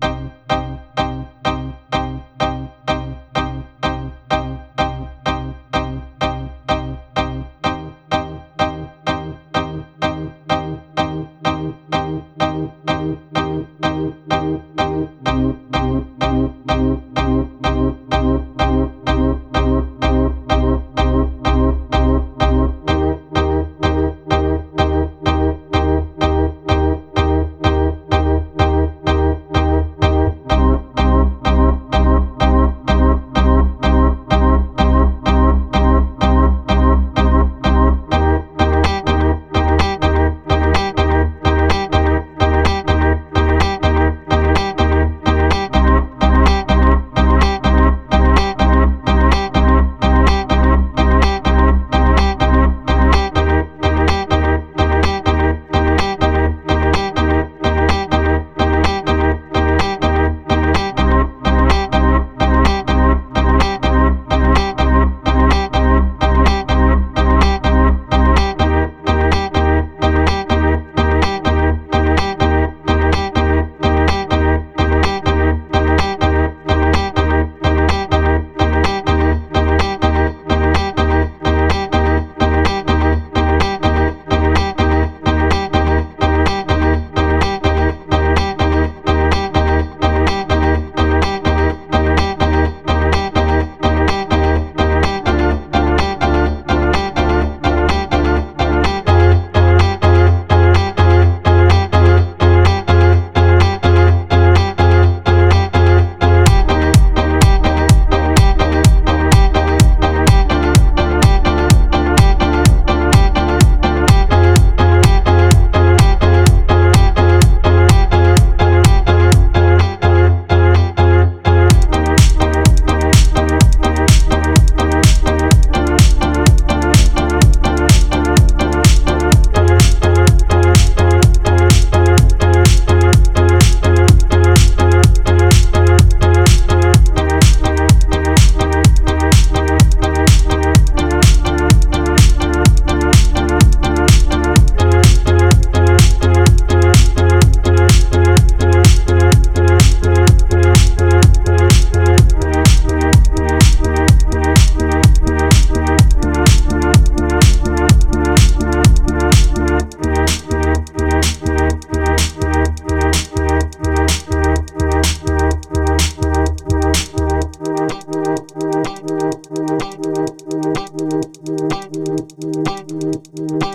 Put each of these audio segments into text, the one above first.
Música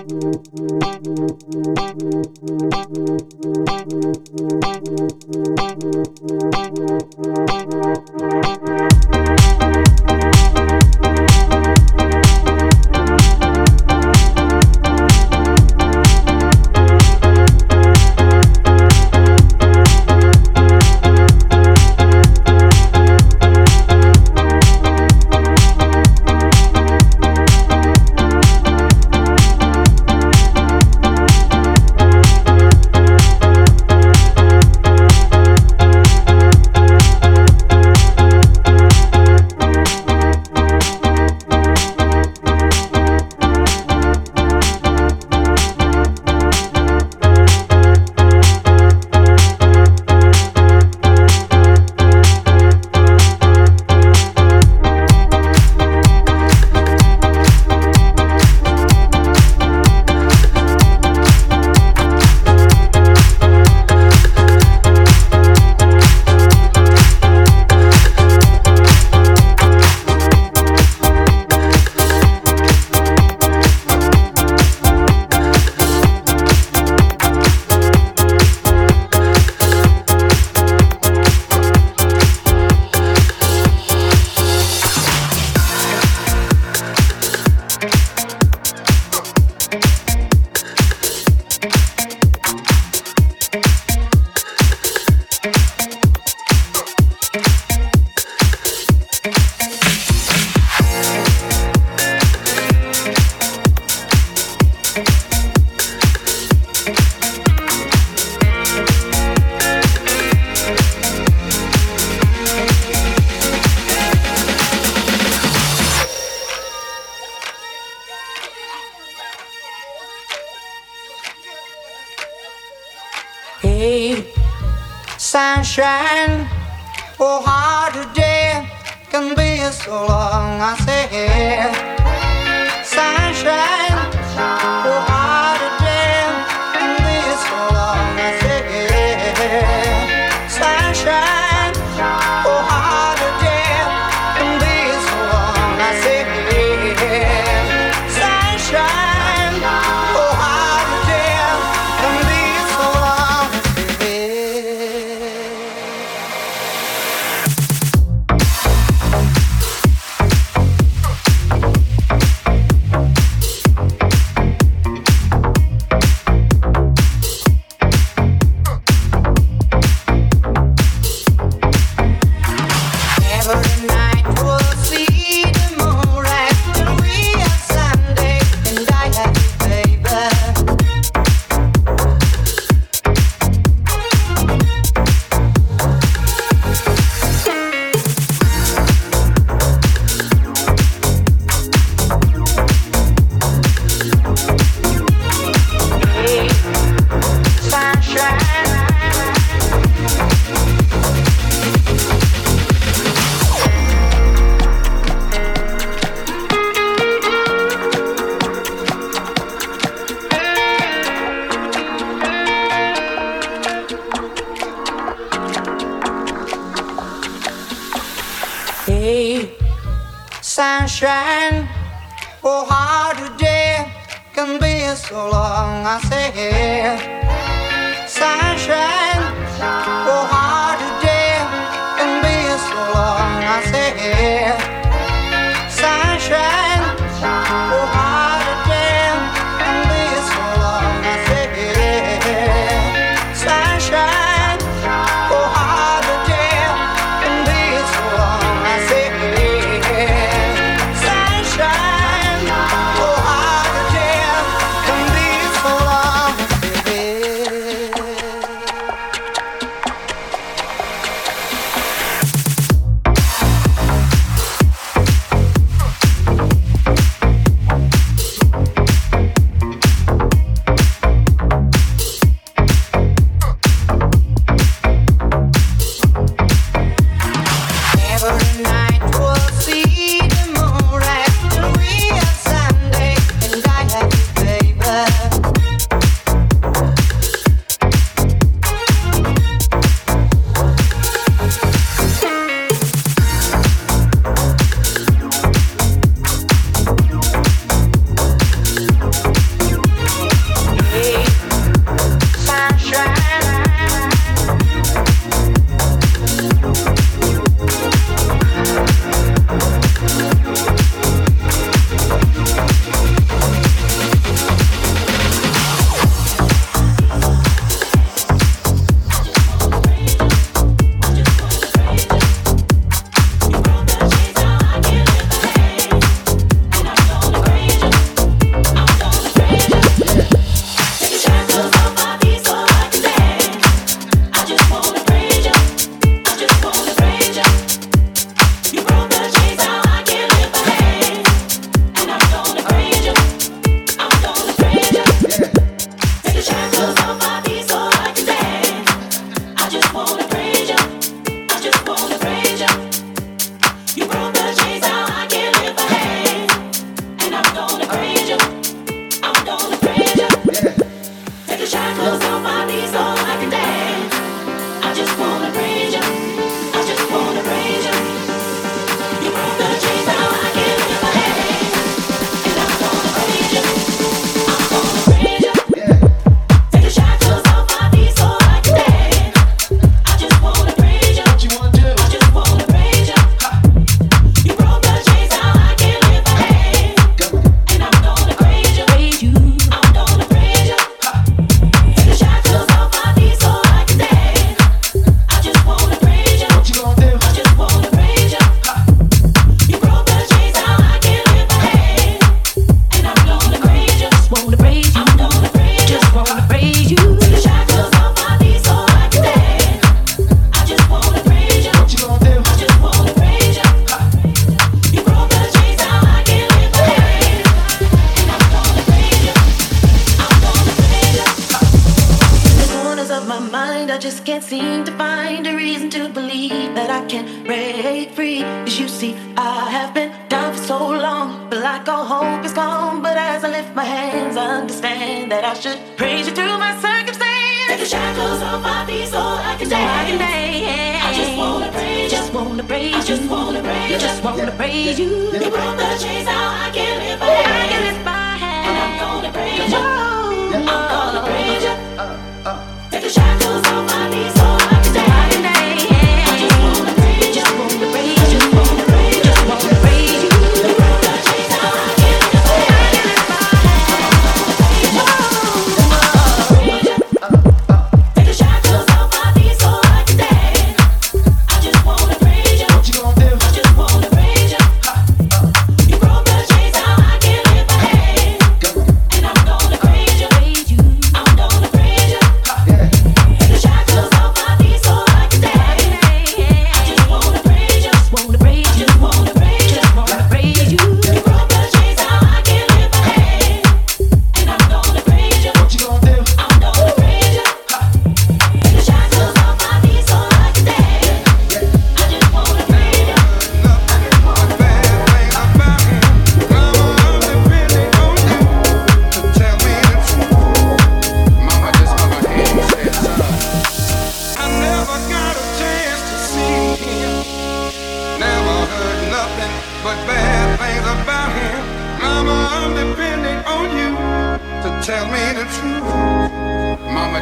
Thank you.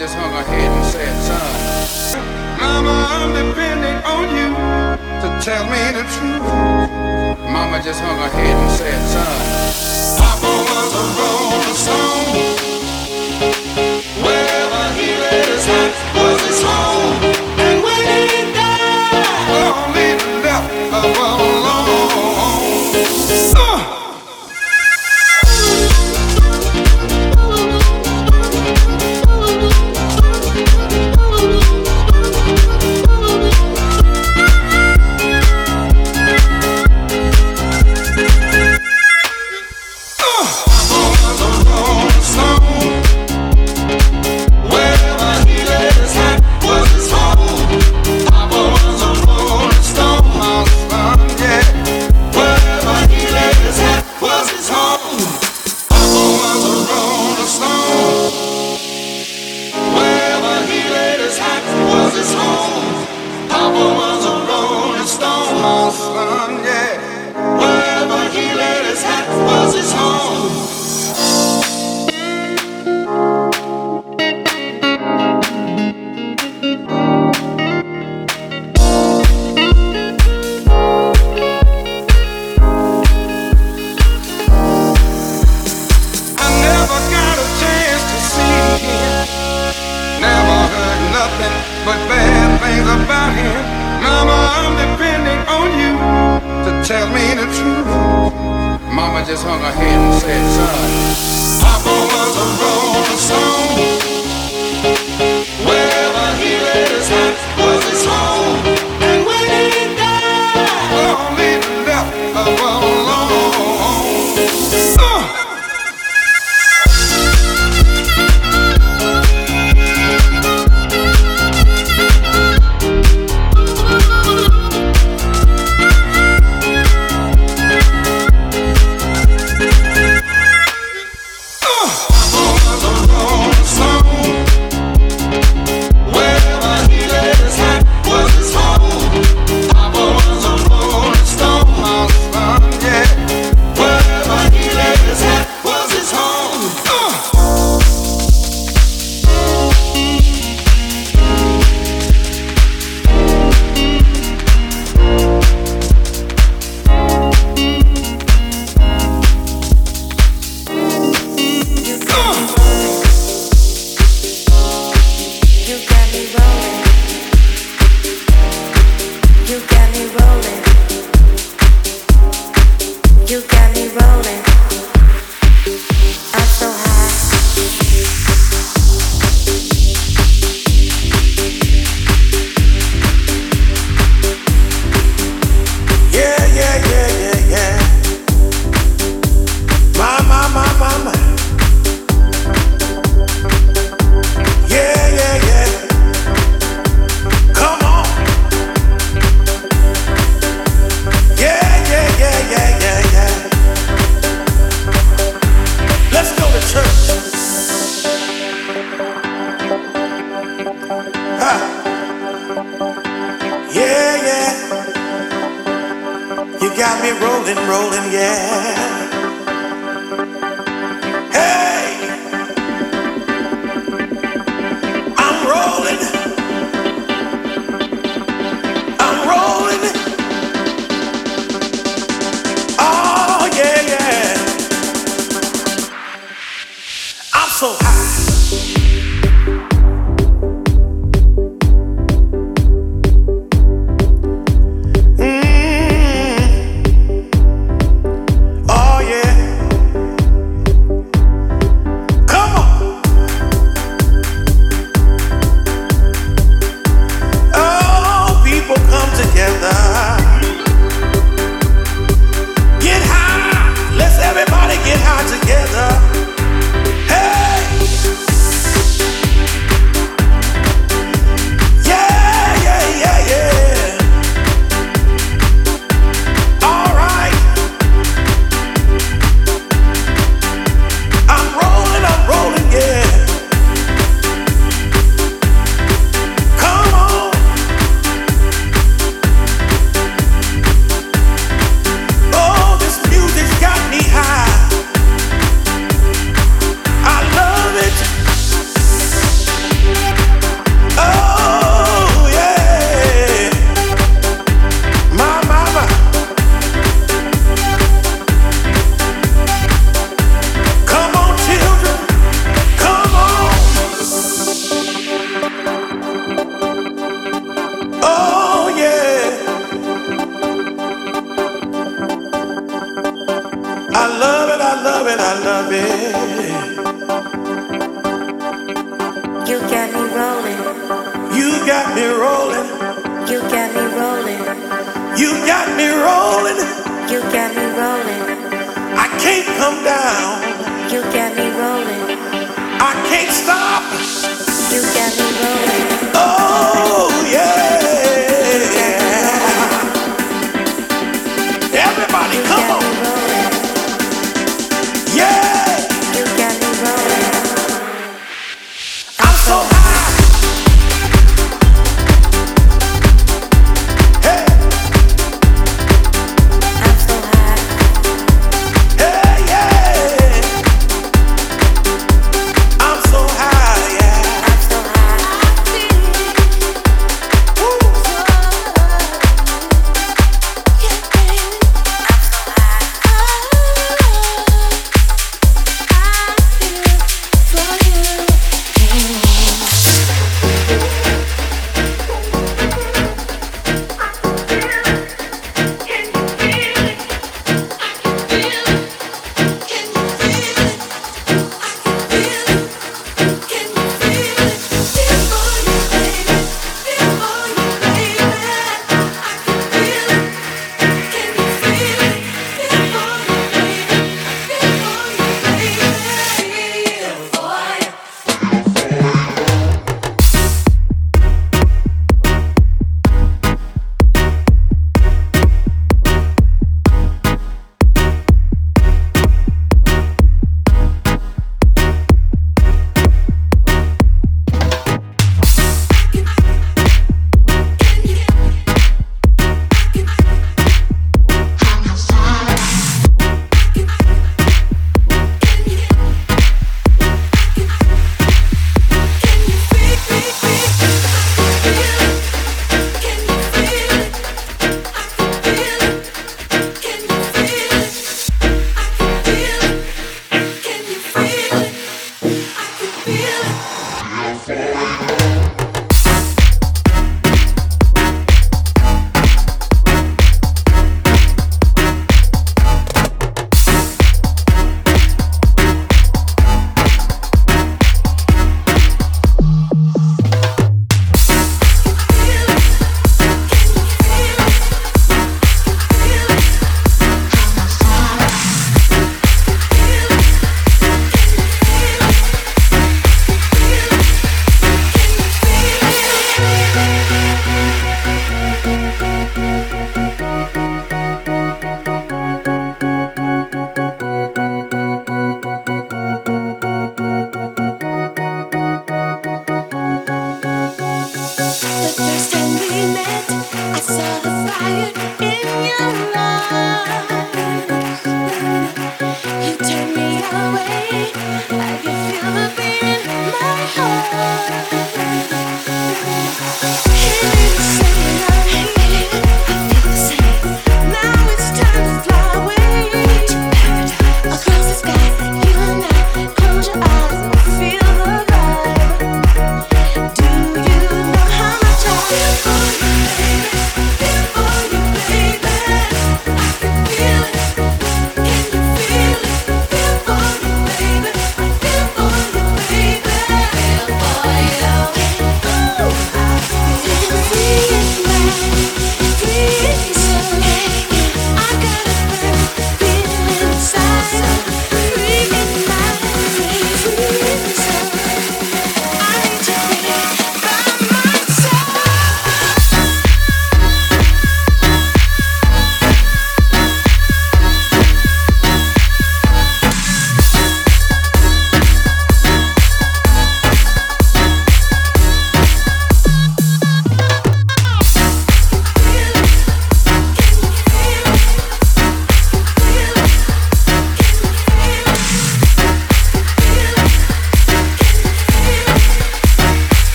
just hung her head and said, son, Mama, I'm depending on you to tell me the truth. Mama just hung her head and said, son, Papa was a rolling stone.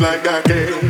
Like I can.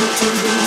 To me.